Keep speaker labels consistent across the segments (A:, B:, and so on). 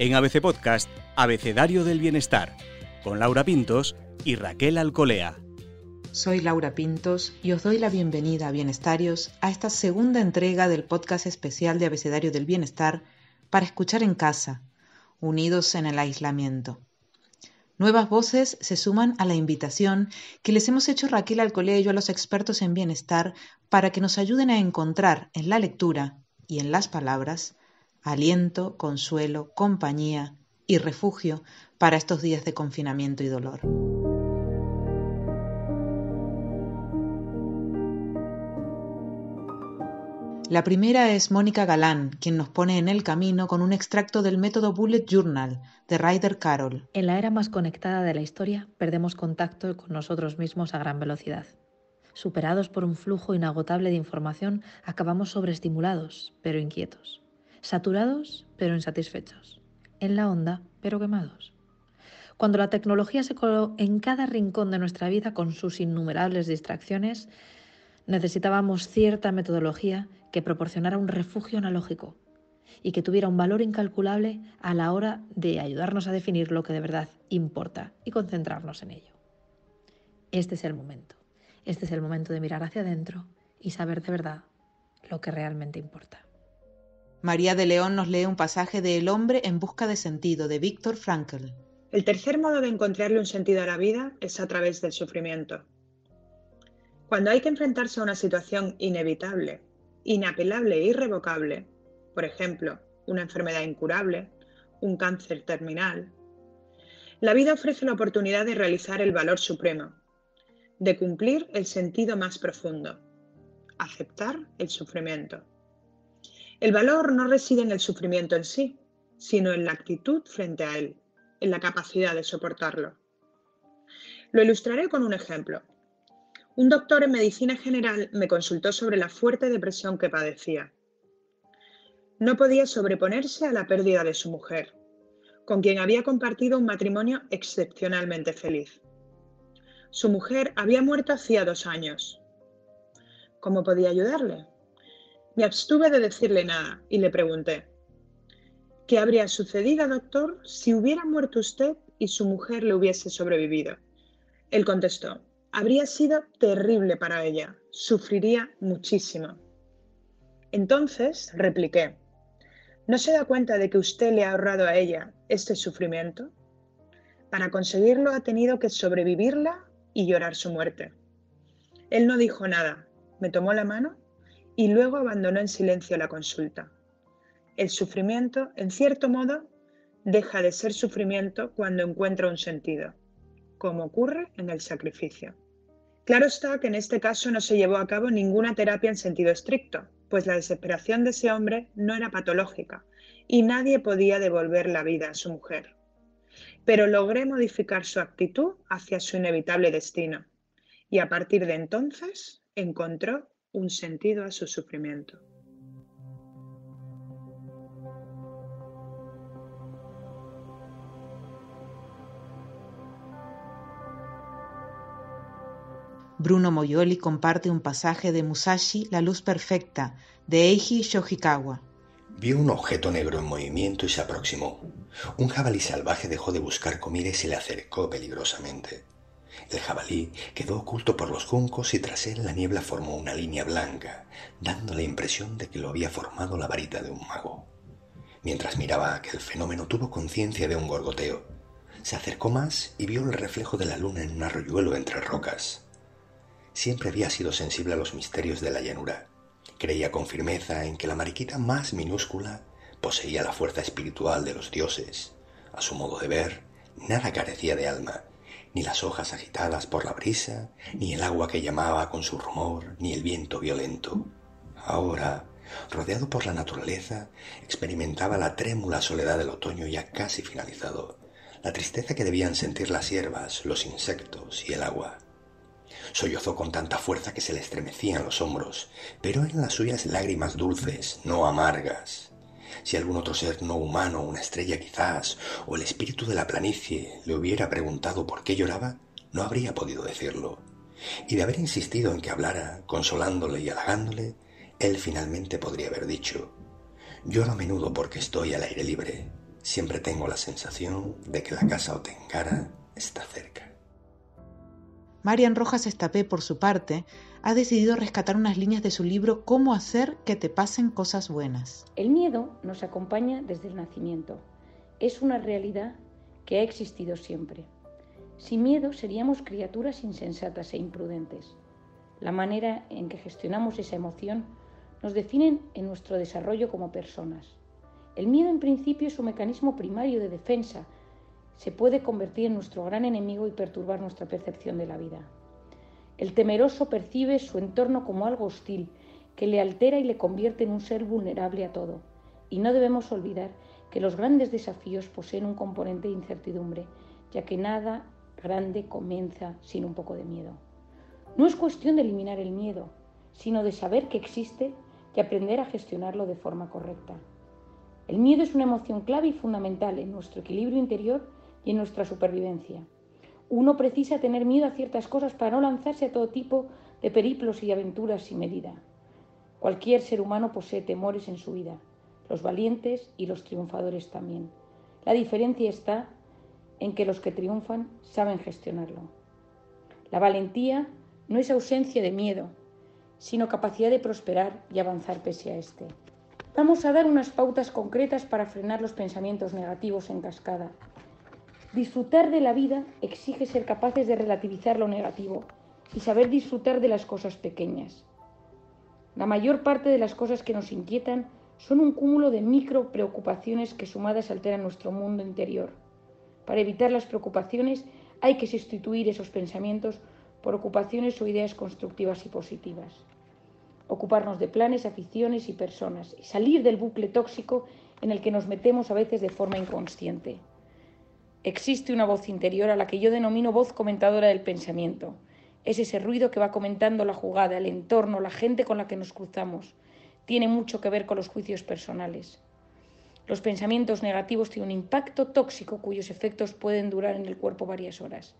A: en ABC Podcast Abecedario del Bienestar, con Laura Pintos y Raquel Alcolea.
B: Soy Laura Pintos y os doy la bienvenida, bienestarios, a esta segunda entrega del podcast especial de Abecedario del Bienestar para escuchar en casa, unidos en el aislamiento. Nuevas voces se suman a la invitación que les hemos hecho Raquel Alcolea y yo a los expertos en bienestar para que nos ayuden a encontrar en la lectura y en las palabras aliento, consuelo, compañía y refugio para estos días de confinamiento y dolor. La primera es Mónica Galán, quien nos pone en el camino con un extracto del método Bullet Journal de Ryder Carroll.
C: En la era más conectada de la historia, perdemos contacto con nosotros mismos a gran velocidad. Superados por un flujo inagotable de información, acabamos sobreestimulados, pero inquietos saturados pero insatisfechos, en la onda pero quemados. Cuando la tecnología se coló en cada rincón de nuestra vida con sus innumerables distracciones, necesitábamos cierta metodología que proporcionara un refugio analógico y que tuviera un valor incalculable a la hora de ayudarnos a definir lo que de verdad importa y concentrarnos en ello. Este es el momento. Este es el momento de mirar hacia adentro y saber de verdad lo que realmente importa.
B: María de León nos lee un pasaje de El hombre en busca de sentido de Víctor Frankl.
D: El tercer modo de encontrarle un sentido a la vida es a través del sufrimiento. Cuando hay que enfrentarse a una situación inevitable, inapelable e irrevocable, por ejemplo, una enfermedad incurable, un cáncer terminal, la vida ofrece la oportunidad de realizar el valor supremo, de cumplir el sentido más profundo, aceptar el sufrimiento. El valor no reside en el sufrimiento en sí, sino en la actitud frente a él, en la capacidad de soportarlo. Lo ilustraré con un ejemplo. Un doctor en medicina general me consultó sobre la fuerte depresión que padecía. No podía sobreponerse a la pérdida de su mujer, con quien había compartido un matrimonio excepcionalmente feliz. Su mujer había muerto hacía dos años. ¿Cómo podía ayudarle? Me abstuve de decirle nada y le pregunté, ¿qué habría sucedido, doctor, si hubiera muerto usted y su mujer le hubiese sobrevivido? Él contestó, habría sido terrible para ella, sufriría muchísimo. Entonces repliqué, ¿no se da cuenta de que usted le ha ahorrado a ella este sufrimiento? Para conseguirlo ha tenido que sobrevivirla y llorar su muerte. Él no dijo nada, me tomó la mano y luego abandonó en silencio la consulta. El sufrimiento, en cierto modo, deja de ser sufrimiento cuando encuentra un sentido, como ocurre en el sacrificio. Claro está que en este caso no se llevó a cabo ninguna terapia en sentido estricto, pues la desesperación de ese hombre no era patológica y nadie podía devolver la vida a su mujer. Pero logré modificar su actitud hacia su inevitable destino y a partir de entonces encontró un sentido a su sufrimiento.
B: Bruno Moyoli comparte un pasaje de Musashi La luz perfecta, de Eiji Shojikawa.
E: Vio un objeto negro en movimiento y se aproximó. Un jabalí salvaje dejó de buscar comida y se le acercó peligrosamente. El jabalí quedó oculto por los juncos y tras él la niebla formó una línea blanca, dando la impresión de que lo había formado la varita de un mago. Mientras miraba aquel fenómeno tuvo conciencia de un gorgoteo. Se acercó más y vio el reflejo de la luna en un arroyuelo entre rocas. Siempre había sido sensible a los misterios de la llanura. Creía con firmeza en que la mariquita más minúscula poseía la fuerza espiritual de los dioses. A su modo de ver, nada carecía de alma ni las hojas agitadas por la brisa, ni el agua que llamaba con su rumor, ni el viento violento. Ahora, rodeado por la naturaleza, experimentaba la trémula soledad del otoño ya casi finalizado, la tristeza que debían sentir las hierbas, los insectos y el agua. Sollozó con tanta fuerza que se le estremecían los hombros, pero eran las suyas lágrimas dulces, no amargas. Si algún otro ser no humano, una estrella quizás, o el espíritu de la planicie le hubiera preguntado por qué lloraba, no habría podido decirlo. Y de haber insistido en que hablara, consolándole y halagándole, él finalmente podría haber dicho, lloro a menudo porque estoy al aire libre. Siempre tengo la sensación de que la casa Otengara está cerca.
B: Marian Rojas Estapé, por su parte, ha decidido rescatar unas líneas de su libro Cómo hacer que te pasen cosas buenas.
F: El miedo nos acompaña desde el nacimiento. Es una realidad que ha existido siempre. Sin miedo seríamos criaturas insensatas e imprudentes. La manera en que gestionamos esa emoción nos define en nuestro desarrollo como personas. El miedo en principio es un mecanismo primario de defensa. Se puede convertir en nuestro gran enemigo y perturbar nuestra percepción de la vida. El temeroso percibe su entorno como algo hostil, que le altera y le convierte en un ser vulnerable a todo. Y no debemos olvidar que los grandes desafíos poseen un componente de incertidumbre, ya que nada grande comienza sin un poco de miedo. No es cuestión de eliminar el miedo, sino de saber que existe y aprender a gestionarlo de forma correcta. El miedo es una emoción clave y fundamental en nuestro equilibrio interior y en nuestra supervivencia. Uno precisa tener miedo a ciertas cosas para no lanzarse a todo tipo de periplos y aventuras sin medida. Cualquier ser humano posee temores en su vida, los valientes y los triunfadores también. La diferencia está en que los que triunfan saben gestionarlo. La valentía no es ausencia de miedo, sino capacidad de prosperar y avanzar pese a este. Vamos a dar unas pautas concretas para frenar los pensamientos negativos en cascada Disfrutar de la vida exige ser capaces de relativizar lo negativo y saber disfrutar de las cosas pequeñas. La mayor parte de las cosas que nos inquietan son un cúmulo de micro preocupaciones que sumadas alteran nuestro mundo interior. Para evitar las preocupaciones hay que sustituir esos pensamientos por ocupaciones o ideas constructivas y positivas. Ocuparnos de planes, aficiones y personas y salir del bucle tóxico en el que nos metemos a veces de forma inconsciente. Existe una voz interior a la que yo denomino voz comentadora del pensamiento. Es ese ruido que va comentando la jugada, el entorno, la gente con la que nos cruzamos. Tiene mucho que ver con los juicios personales. Los pensamientos negativos tienen un impacto tóxico cuyos efectos pueden durar en el cuerpo varias horas.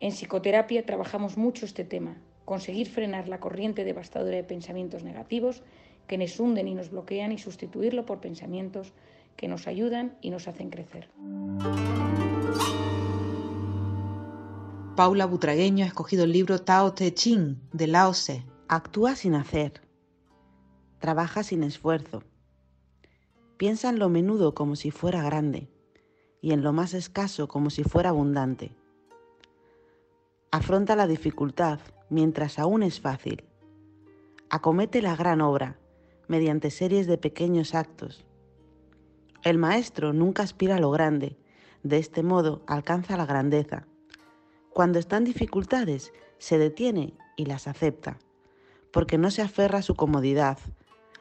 F: En psicoterapia trabajamos mucho este tema, conseguir frenar la corriente devastadora de pensamientos negativos que nos hunden y nos bloquean y sustituirlo por pensamientos que nos ayudan y nos hacen crecer.
B: Paula Butragueño ha escogido el libro Tao Te Ching de Lao Tse.
G: Actúa sin hacer. Trabaja sin esfuerzo. Piensa en lo menudo como si fuera grande y en lo más escaso como si fuera abundante. Afronta la dificultad mientras aún es fácil. Acomete la gran obra mediante series de pequeños actos el maestro nunca aspira a lo grande, de este modo alcanza la grandeza. Cuando están dificultades, se detiene y las acepta, porque no se aferra a su comodidad.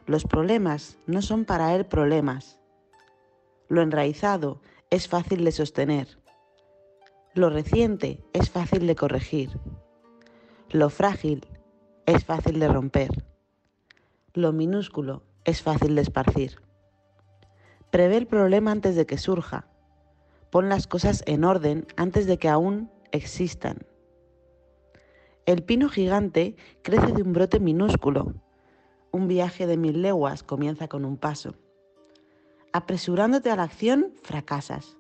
G: Los problemas no son para él problemas. Lo enraizado es fácil de sostener. Lo reciente es fácil de corregir. Lo frágil es fácil de romper. Lo minúsculo es fácil de esparcir. Prevé el problema antes de que surja. Pon las cosas en orden antes de que aún existan. El pino gigante crece de un brote minúsculo. Un viaje de mil leguas comienza con un paso. Apresurándote a la acción, fracasas.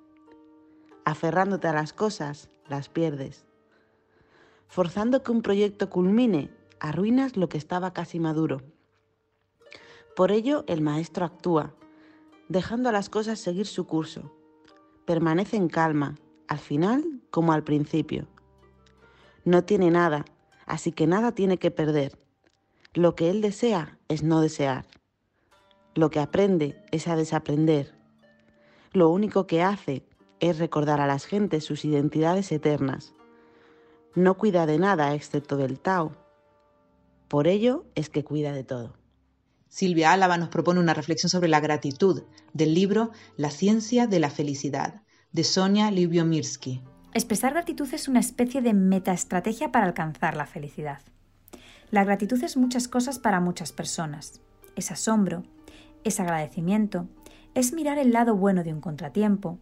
G: Aferrándote a las cosas, las pierdes. Forzando que un proyecto culmine, arruinas lo que estaba casi maduro. Por ello, el maestro actúa, dejando a las cosas seguir su curso. Permanece en calma, al final como al principio. No tiene nada, así que nada tiene que perder. Lo que él desea es no desear. Lo que aprende es a desaprender. Lo único que hace es recordar a las gentes sus identidades eternas. No cuida de nada excepto del Tao. Por ello es que cuida de todo.
B: Silvia Álava nos propone una reflexión sobre la gratitud del libro La ciencia de la felicidad, de Sonia Libiomirsky.
H: Expresar gratitud es una especie de metaestrategia para alcanzar la felicidad. La gratitud es muchas cosas para muchas personas. Es asombro, es agradecimiento, es mirar el lado bueno de un contratiempo,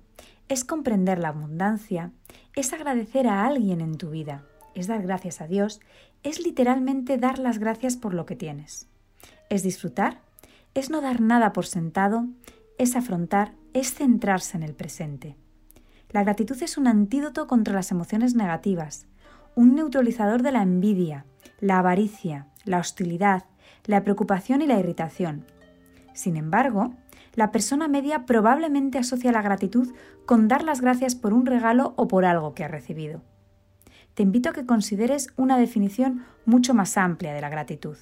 H: es comprender la abundancia, es agradecer a alguien en tu vida, es dar gracias a Dios, es literalmente dar las gracias por lo que tienes. Es disfrutar, es no dar nada por sentado, es afrontar, es centrarse en el presente. La gratitud es un antídoto contra las emociones negativas, un neutralizador de la envidia, la avaricia, la hostilidad, la preocupación y la irritación. Sin embargo, la persona media probablemente asocia la gratitud con dar las gracias por un regalo o por algo que ha recibido. Te invito a que consideres una definición mucho más amplia de la gratitud.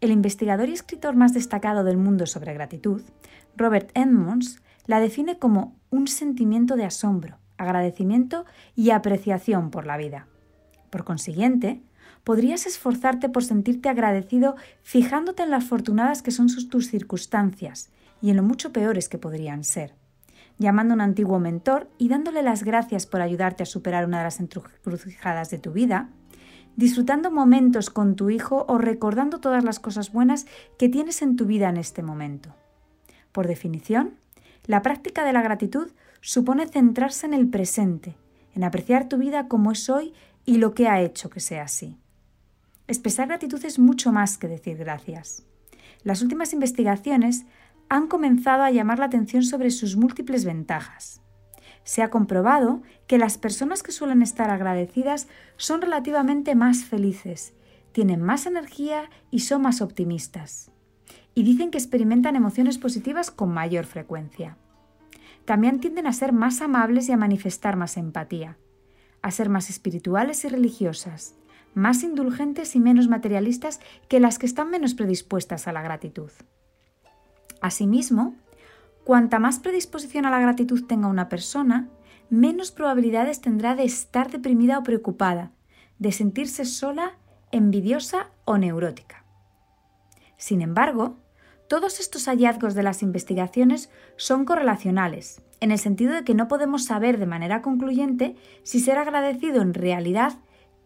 H: El investigador y escritor más destacado del mundo sobre gratitud, Robert Edmonds, la define como un sentimiento de asombro, agradecimiento y apreciación por la vida. Por consiguiente, podrías esforzarte por sentirte agradecido fijándote en las afortunadas que son tus circunstancias y en lo mucho peores que podrían ser, llamando a un antiguo mentor y dándole las gracias por ayudarte a superar una de las encrucijadas de tu vida, disfrutando momentos con tu hijo o recordando todas las cosas buenas que tienes en tu vida en este momento. Por definición, la práctica de la gratitud supone centrarse en el presente, en apreciar tu vida como es hoy y lo que ha hecho que sea así. Expresar gratitud es mucho más que decir gracias. Las últimas investigaciones han comenzado a llamar la atención sobre sus múltiples ventajas. Se ha comprobado que las personas que suelen estar agradecidas son relativamente más felices, tienen más energía y son más optimistas. Y dicen que experimentan emociones positivas con mayor frecuencia. También tienden a ser más amables y a manifestar más empatía, a ser más espirituales y religiosas, más indulgentes y menos materialistas que las que están menos predispuestas a la gratitud. Asimismo, Cuanta más predisposición a la gratitud tenga una persona, menos probabilidades tendrá de estar deprimida o preocupada, de sentirse sola, envidiosa o neurótica. Sin embargo, todos estos hallazgos de las investigaciones son correlacionales, en el sentido de que no podemos saber de manera concluyente si ser agradecido en realidad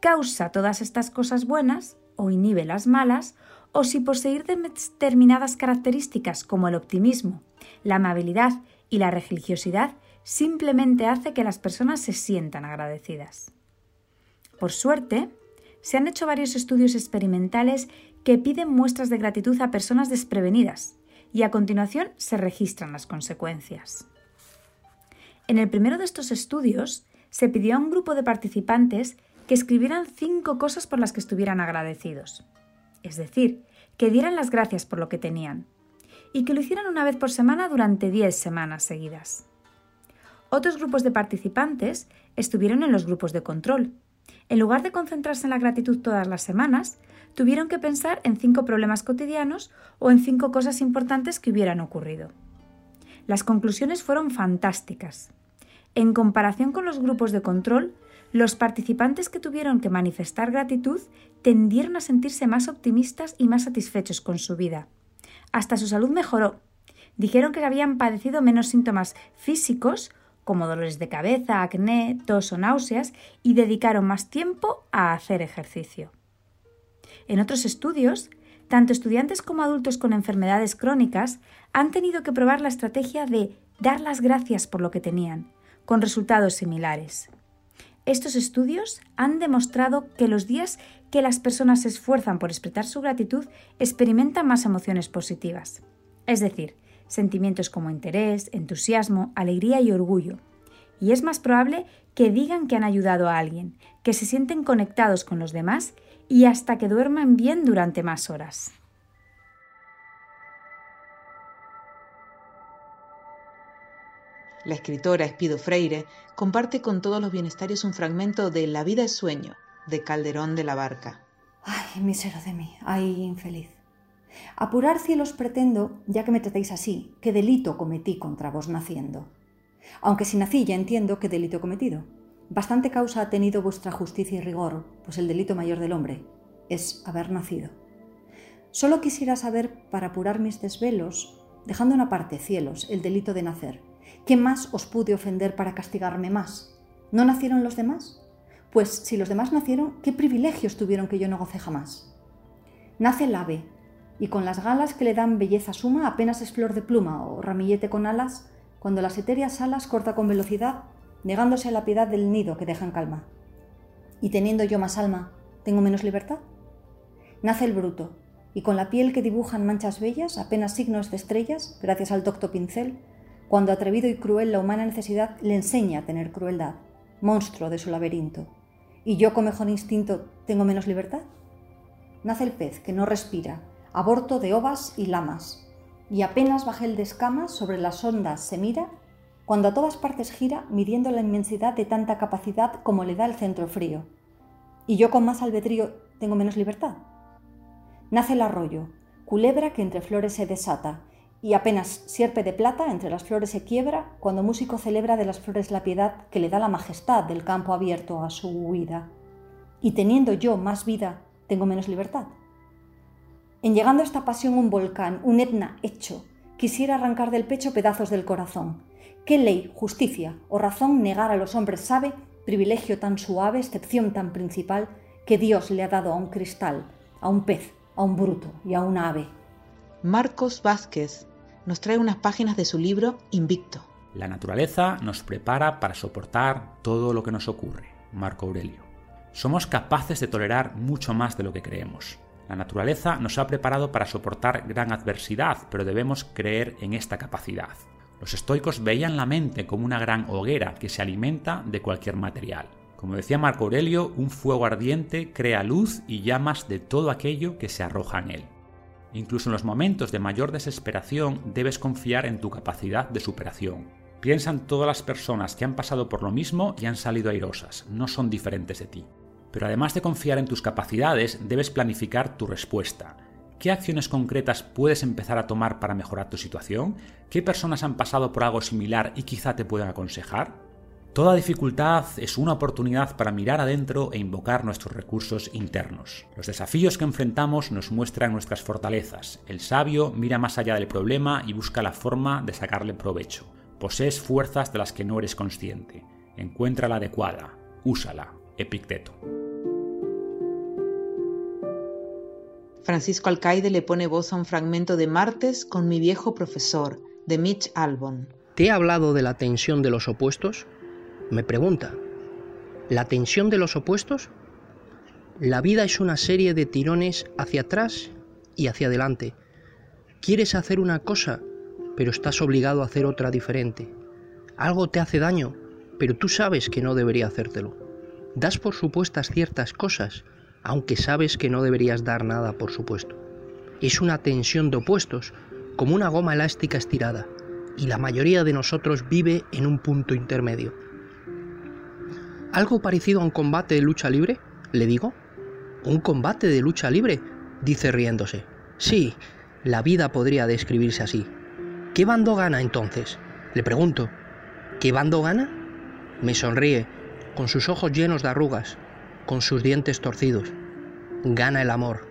H: causa todas estas cosas buenas o inhibe las malas o si poseer determinadas características como el optimismo, la amabilidad y la religiosidad simplemente hace que las personas se sientan agradecidas. Por suerte, se han hecho varios estudios experimentales que piden muestras de gratitud a personas desprevenidas y a continuación se registran las consecuencias. En el primero de estos estudios se pidió a un grupo de participantes que escribieran cinco cosas por las que estuvieran agradecidos es decir, que dieran las gracias por lo que tenían, y que lo hicieran una vez por semana durante 10 semanas seguidas. Otros grupos de participantes estuvieron en los grupos de control. En lugar de concentrarse en la gratitud todas las semanas, tuvieron que pensar en cinco problemas cotidianos o en cinco cosas importantes que hubieran ocurrido. Las conclusiones fueron fantásticas. En comparación con los grupos de control, los participantes que tuvieron que manifestar gratitud tendieron a sentirse más optimistas y más satisfechos con su vida. Hasta su salud mejoró. Dijeron que habían padecido menos síntomas físicos, como dolores de cabeza, acné, tos o náuseas, y dedicaron más tiempo a hacer ejercicio. En otros estudios, tanto estudiantes como adultos con enfermedades crónicas han tenido que probar la estrategia de dar las gracias por lo que tenían, con resultados similares. Estos estudios han demostrado que los días que las personas se esfuerzan por expresar su gratitud experimentan más emociones positivas, es decir, sentimientos como interés, entusiasmo, alegría y orgullo. Y es más probable que digan que han ayudado a alguien, que se sienten conectados con los demás y hasta que duerman bien durante más horas.
B: La escritora Espido Freire comparte con todos los bienestarios un fragmento de La vida es sueño, de Calderón de la Barca.
I: Ay, misero de mí, ay, infeliz. Apurar cielos pretendo, ya que me tratéis así, qué delito cometí contra vos naciendo. Aunque si nací ya entiendo qué delito he cometido. Bastante causa ha tenido vuestra justicia y rigor, pues el delito mayor del hombre es haber nacido. Solo quisiera saber, para apurar mis desvelos, dejando una aparte, cielos, el delito de nacer, ¿Qué más os pude ofender para castigarme más? ¿No nacieron los demás? Pues si los demás nacieron, ¿qué privilegios tuvieron que yo no goce jamás? Nace el ave, y con las galas que le dan belleza suma apenas es flor de pluma o ramillete con alas, cuando las etéreas alas corta con velocidad, negándose a la piedad del nido que deja en calma. Y teniendo yo más alma, ¿tengo menos libertad? Nace el bruto, y con la piel que dibujan manchas bellas, apenas signos de estrellas, gracias al docto pincel, cuando atrevido y cruel la humana necesidad le enseña a tener crueldad, monstruo de su laberinto. ¿Y yo con mejor instinto tengo menos libertad? Nace el pez que no respira, aborto de ovas y lamas, y apenas bajé el de sobre las ondas se mira, cuando a todas partes gira midiendo la inmensidad de tanta capacidad como le da el centro frío. ¿Y yo con más albedrío tengo menos libertad? Nace el arroyo, culebra que entre flores se desata, y apenas sierpe de plata entre las flores se quiebra cuando músico celebra de las flores la piedad que le da la majestad del campo abierto a su huida. Y teniendo yo más vida, tengo menos libertad. En llegando a esta pasión un volcán, un etna hecho, quisiera arrancar del pecho pedazos del corazón. ¿Qué ley, justicia o razón negar a los hombres sabe, privilegio tan suave, excepción tan principal, que Dios le ha dado a un cristal, a un pez, a un bruto y a un ave?
B: Marcos Vázquez, nos trae unas páginas de su libro Invicto.
J: La naturaleza nos prepara para soportar todo lo que nos ocurre, Marco Aurelio. Somos capaces de tolerar mucho más de lo que creemos. La naturaleza nos ha preparado para soportar gran adversidad, pero debemos creer en esta capacidad. Los estoicos veían la mente como una gran hoguera que se alimenta de cualquier material. Como decía Marco Aurelio, un fuego ardiente crea luz y llamas de todo aquello que se arroja en él. Incluso en los momentos de mayor desesperación debes confiar en tu capacidad de superación. Piensa en todas las personas que han pasado por lo mismo y han salido airosas, no son diferentes de ti. Pero además de confiar en tus capacidades, debes planificar tu respuesta. ¿Qué acciones concretas puedes empezar a tomar para mejorar tu situación? ¿Qué personas han pasado por algo similar y quizá te puedan aconsejar? Toda dificultad es una oportunidad para mirar adentro e invocar nuestros recursos internos. Los desafíos que enfrentamos nos muestran nuestras fortalezas. El sabio mira más allá del problema y busca la forma de sacarle provecho. Posees fuerzas de las que no eres consciente. Encuentra la adecuada. Úsala. Epicteto.
B: Francisco Alcaide le pone voz a un fragmento de Martes con mi viejo profesor, de Mitch Albon.
K: ¿Te he hablado de la tensión de los opuestos? me pregunta, ¿la tensión de los opuestos? La vida es una serie de tirones hacia atrás y hacia adelante. Quieres hacer una cosa, pero estás obligado a hacer otra diferente. Algo te hace daño, pero tú sabes que no debería hacértelo. Das por supuestas ciertas cosas, aunque sabes que no deberías dar nada por supuesto. Es una tensión de opuestos, como una goma elástica estirada, y la mayoría de nosotros vive en un punto intermedio. ¿Algo parecido a un combate de lucha libre? Le digo. ¿Un combate de lucha libre? Dice riéndose. Sí, la vida podría describirse así. ¿Qué bando gana entonces? Le pregunto. ¿Qué bando gana? Me sonríe, con sus ojos llenos de arrugas, con sus dientes torcidos. Gana el amor.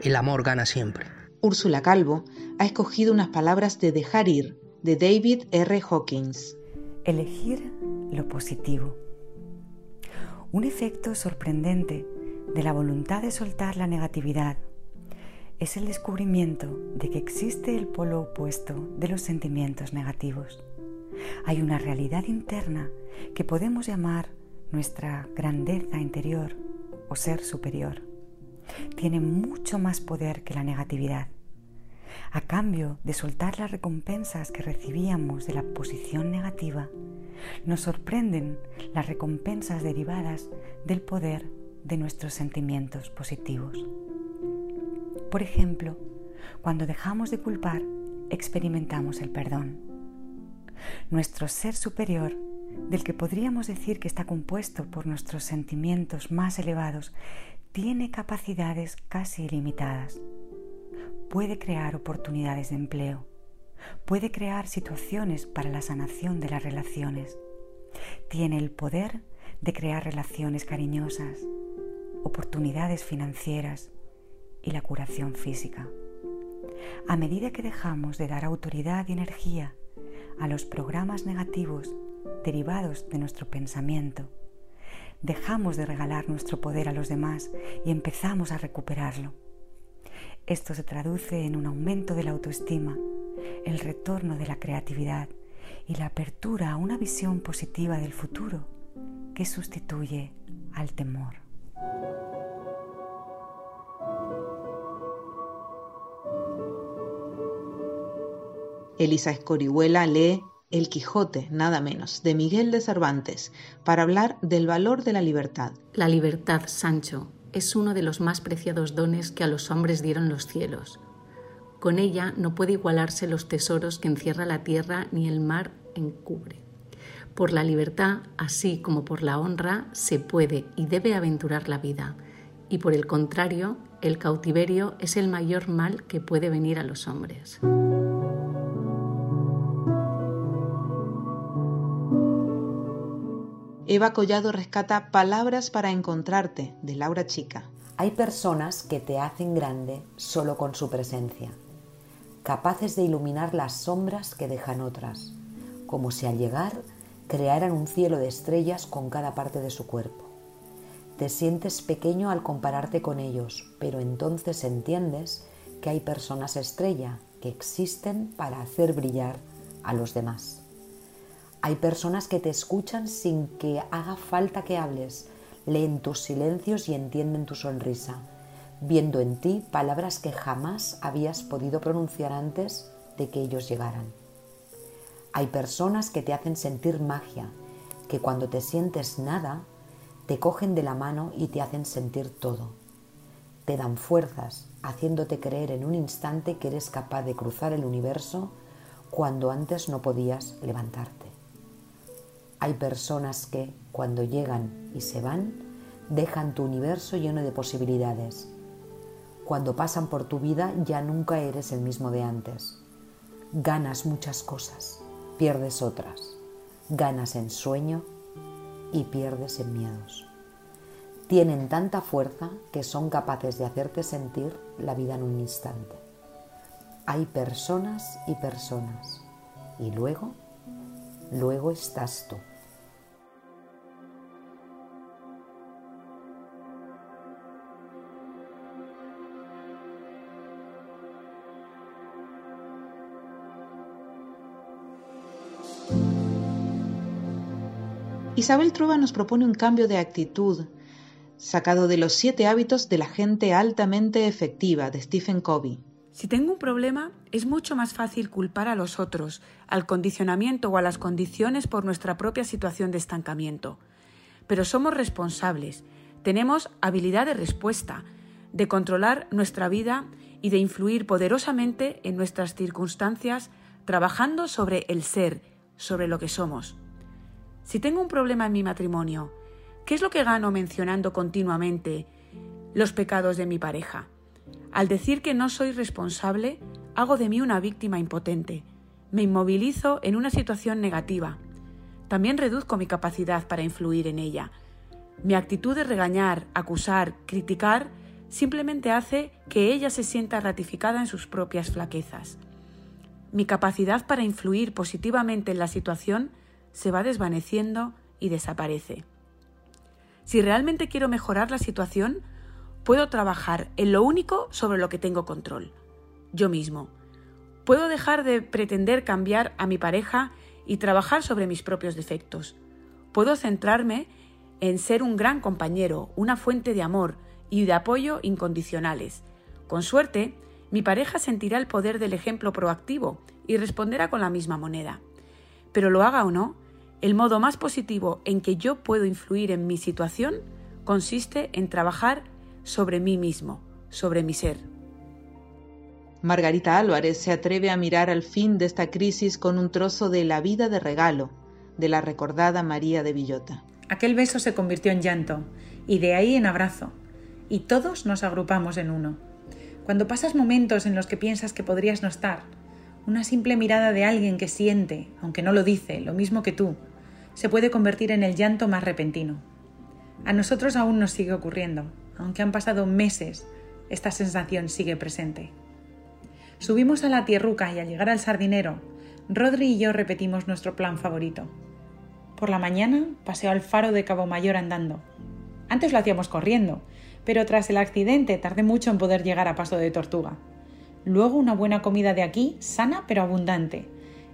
K: El amor gana siempre.
B: Úrsula Calvo ha escogido unas palabras de Dejar ir, de David R. Hawkins.
L: Elegir lo positivo un efecto sorprendente de la voluntad de soltar la negatividad es el descubrimiento de que existe el polo opuesto de los sentimientos negativos. Hay una realidad interna que podemos llamar nuestra grandeza interior o ser superior. Tiene mucho más poder que la negatividad. A cambio de soltar las recompensas que recibíamos de la posición negativa, nos sorprenden las recompensas derivadas del poder de nuestros sentimientos positivos. Por ejemplo, cuando dejamos de culpar, experimentamos el perdón. Nuestro ser superior, del que podríamos decir que está compuesto por nuestros sentimientos más elevados, tiene capacidades casi ilimitadas. Puede crear oportunidades de empleo, puede crear situaciones para la sanación de las relaciones. Tiene el poder de crear relaciones cariñosas, oportunidades financieras y la curación física. A medida que dejamos de dar autoridad y energía a los programas negativos derivados de nuestro pensamiento, dejamos de regalar nuestro poder a los demás y empezamos a recuperarlo. Esto se traduce en un aumento de la autoestima el retorno de la creatividad y la apertura a una visión positiva del futuro que sustituye al temor.
B: Elisa Escorihuela lee El Quijote, nada menos, de Miguel de Cervantes, para hablar del valor de la libertad.
M: La libertad, Sancho, es uno de los más preciados dones que a los hombres dieron los cielos con ella no puede igualarse los tesoros que encierra la tierra ni el mar encubre. Por la libertad, así como por la honra, se puede y debe aventurar la vida, y por el contrario, el cautiverio es el mayor mal que puede venir a los hombres.
B: Eva Collado rescata Palabras para encontrarte de Laura Chica.
N: Hay personas que te hacen grande solo con su presencia capaces de iluminar las sombras que dejan otras, como si al llegar crearan un cielo de estrellas con cada parte de su cuerpo. Te sientes pequeño al compararte con ellos, pero entonces entiendes que hay personas estrella que existen para hacer brillar a los demás. Hay personas que te escuchan sin que haga falta que hables, leen tus silencios y entienden tu sonrisa viendo en ti palabras que jamás habías podido pronunciar antes de que ellos llegaran. Hay personas que te hacen sentir magia, que cuando te sientes nada, te cogen de la mano y te hacen sentir todo. Te dan fuerzas, haciéndote creer en un instante que eres capaz de cruzar el universo cuando antes no podías levantarte. Hay personas que, cuando llegan y se van, dejan tu universo lleno de posibilidades, cuando pasan por tu vida ya nunca eres el mismo de antes. Ganas muchas cosas, pierdes otras. Ganas en sueño y pierdes en miedos. Tienen tanta fuerza que son capaces de hacerte sentir la vida en un instante. Hay personas y personas. Y luego, luego estás tú.
B: Isabel Trueba nos propone un cambio de actitud sacado de los siete hábitos de la gente altamente efectiva de Stephen Covey.
O: Si tengo un problema, es mucho más fácil culpar a los otros, al condicionamiento o a las condiciones por nuestra propia situación de estancamiento. Pero somos responsables, tenemos habilidad de respuesta, de controlar nuestra vida y de influir poderosamente en nuestras circunstancias trabajando sobre el ser, sobre lo que somos. Si tengo un problema en mi matrimonio, ¿qué es lo que gano mencionando continuamente los pecados de mi pareja? Al decir que no soy responsable, hago de mí una víctima impotente. Me inmovilizo en una situación negativa. También reduzco mi capacidad para influir en ella. Mi actitud de regañar, acusar, criticar, simplemente hace que ella se sienta ratificada en sus propias flaquezas. Mi capacidad para influir positivamente en la situación se va desvaneciendo y desaparece. Si realmente quiero mejorar la situación, puedo trabajar en lo único sobre lo que tengo control, yo mismo. Puedo dejar de pretender cambiar a mi pareja y trabajar sobre mis propios defectos. Puedo centrarme en ser un gran compañero, una fuente de amor y de apoyo incondicionales. Con suerte, mi pareja sentirá el poder del ejemplo proactivo y responderá con la misma moneda. Pero lo haga o no, el modo más positivo en que yo puedo influir en mi situación consiste en trabajar sobre mí mismo, sobre mi ser.
B: Margarita Álvarez se atreve a mirar al fin de esta crisis con un trozo de La vida de regalo, de la recordada María de Villota.
P: Aquel beso se convirtió en llanto, y de ahí en abrazo, y todos nos agrupamos en uno. Cuando pasas momentos en los que piensas que podrías no estar, una simple mirada de alguien que siente, aunque no lo dice, lo mismo que tú, se puede convertir en el llanto más repentino. A nosotros aún nos sigue ocurriendo, aunque han pasado meses, esta sensación sigue presente. Subimos a la tierruca y al llegar al sardinero, Rodri y yo repetimos nuestro plan favorito. Por la mañana paseo al faro de Cabo Mayor andando. Antes lo hacíamos corriendo, pero tras el accidente tardé mucho en poder llegar a Paso de Tortuga luego una buena comida de aquí, sana pero abundante,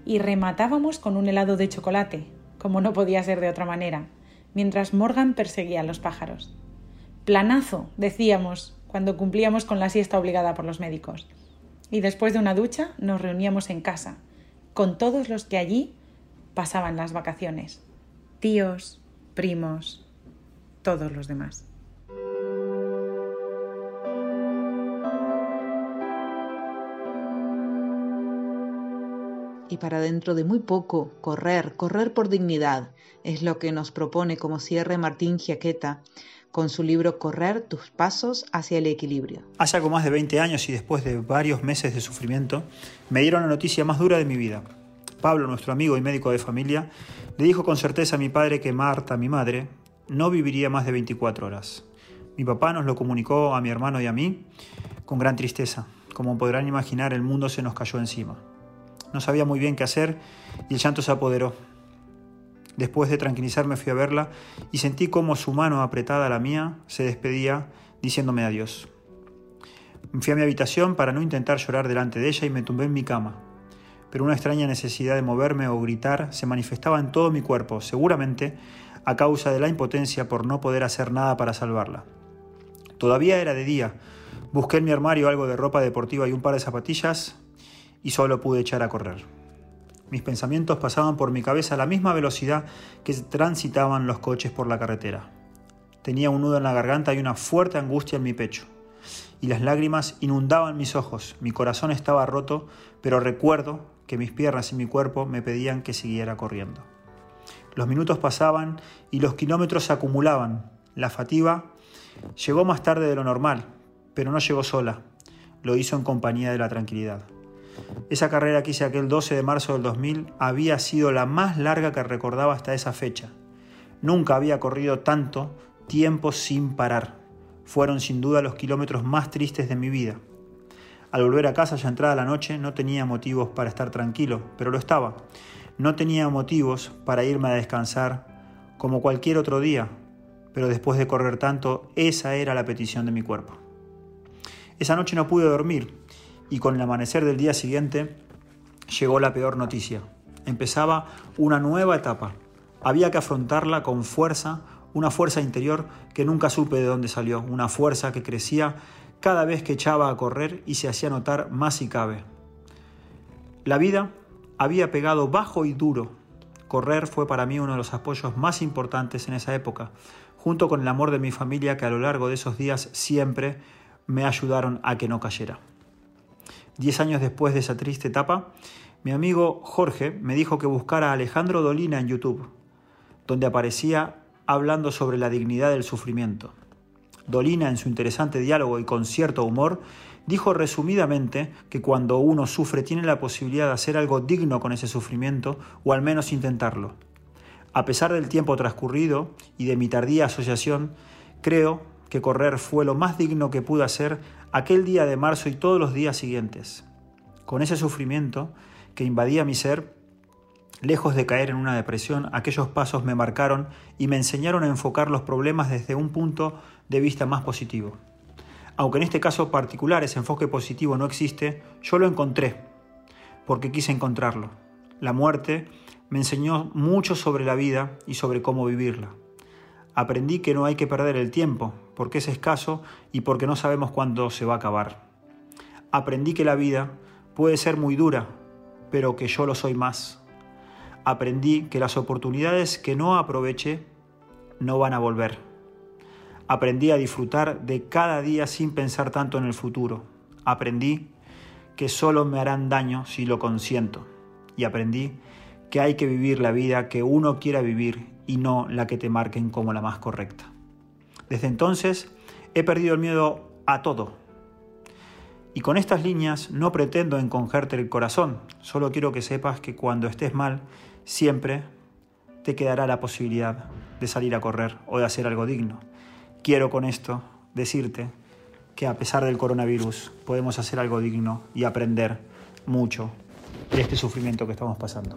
P: y rematábamos con un helado de chocolate, como no podía ser de otra manera, mientras Morgan perseguía a los pájaros. Planazo, decíamos, cuando cumplíamos con la siesta obligada por los médicos. Y después de una ducha nos reuníamos en casa, con todos los que allí pasaban las vacaciones, tíos, primos, todos los demás.
B: y para dentro de muy poco correr, correr por dignidad, es lo que nos propone como cierre Martín Giaqueta con su libro Correr tus pasos hacia el equilibrio.
Q: Hace algo más de 20 años y después de varios meses de sufrimiento, me dieron la noticia más dura de mi vida. Pablo, nuestro amigo y médico de familia, le dijo con certeza a mi padre que Marta, mi madre, no viviría más de 24 horas. Mi papá nos lo comunicó a mi hermano y a mí con gran tristeza. Como podrán imaginar, el mundo se nos cayó encima no sabía muy bien qué hacer y el llanto se apoderó. Después de tranquilizarme fui a verla y sentí cómo su mano apretada a la mía se despedía diciéndome adiós. Fui a mi habitación para no intentar llorar delante de ella y me tumbé en mi cama. Pero una extraña necesidad de moverme o gritar se manifestaba en todo mi cuerpo, seguramente a causa de la impotencia por no poder hacer nada para salvarla. Todavía era de día. Busqué en mi armario algo de ropa deportiva y un par de zapatillas, y solo pude echar a correr. Mis pensamientos pasaban por mi cabeza a la misma velocidad que transitaban los coches por la carretera. Tenía un nudo en la garganta y una fuerte angustia en mi pecho. Y las lágrimas inundaban mis ojos, mi corazón estaba roto, pero recuerdo que mis piernas y mi cuerpo me pedían que siguiera corriendo. Los minutos pasaban y los kilómetros se acumulaban. La fatiga llegó más tarde de lo normal, pero no llegó sola. Lo hizo en compañía de la tranquilidad. Esa carrera que hice aquel 12 de marzo del 2000 había sido la más larga que recordaba hasta esa fecha. Nunca había corrido tanto tiempo sin parar. Fueron sin duda los kilómetros más tristes de mi vida. Al volver a casa ya entrada la noche no tenía motivos para estar tranquilo, pero lo estaba. No tenía motivos para irme a descansar como cualquier otro día, pero después de correr tanto, esa era la petición de mi cuerpo. Esa noche no pude dormir, y con el amanecer del día siguiente llegó la peor noticia. Empezaba una nueva etapa. Había que afrontarla con fuerza, una fuerza interior que nunca supe de dónde salió, una fuerza que crecía cada vez que echaba a correr y se hacía notar más si cabe. La vida había pegado bajo y duro. Correr fue para mí uno de los apoyos más importantes en esa época, junto con el amor de mi familia que a lo largo de esos días siempre me ayudaron a que no cayera. Diez años después de esa triste etapa, mi amigo Jorge me dijo que buscara a Alejandro Dolina en YouTube, donde aparecía hablando sobre la dignidad del sufrimiento. Dolina, en su interesante diálogo y con cierto humor, dijo resumidamente que cuando uno sufre tiene la posibilidad de hacer algo digno con ese sufrimiento o al menos intentarlo. A pesar del tiempo transcurrido y de mi tardía asociación, creo que correr fue lo más digno que pude hacer aquel día de marzo y todos los días siguientes, con ese sufrimiento que invadía mi ser, lejos de caer en una depresión, aquellos pasos me marcaron y me enseñaron a enfocar los problemas desde un punto de vista más positivo. Aunque en este caso particular ese enfoque positivo no existe, yo lo encontré, porque quise encontrarlo. La muerte me enseñó mucho sobre la vida y sobre cómo vivirla. Aprendí que no hay que perder el tiempo, porque es escaso y porque no sabemos cuándo se va a acabar. Aprendí que la vida puede ser muy dura, pero que yo lo soy más. Aprendí que las oportunidades que no aproveché no van a volver. Aprendí a disfrutar de cada día sin pensar tanto en el futuro. Aprendí que solo me harán daño si lo consiento. Y aprendí que hay que vivir la vida que uno quiera vivir y no la que te marquen como la más correcta. Desde entonces he perdido el miedo a todo. Y con estas líneas no pretendo encongerte el corazón, solo quiero que sepas que cuando estés mal, siempre te quedará la posibilidad de salir a correr o de hacer algo digno. Quiero con esto decirte que a pesar del coronavirus podemos hacer algo digno y aprender mucho de este sufrimiento que estamos pasando.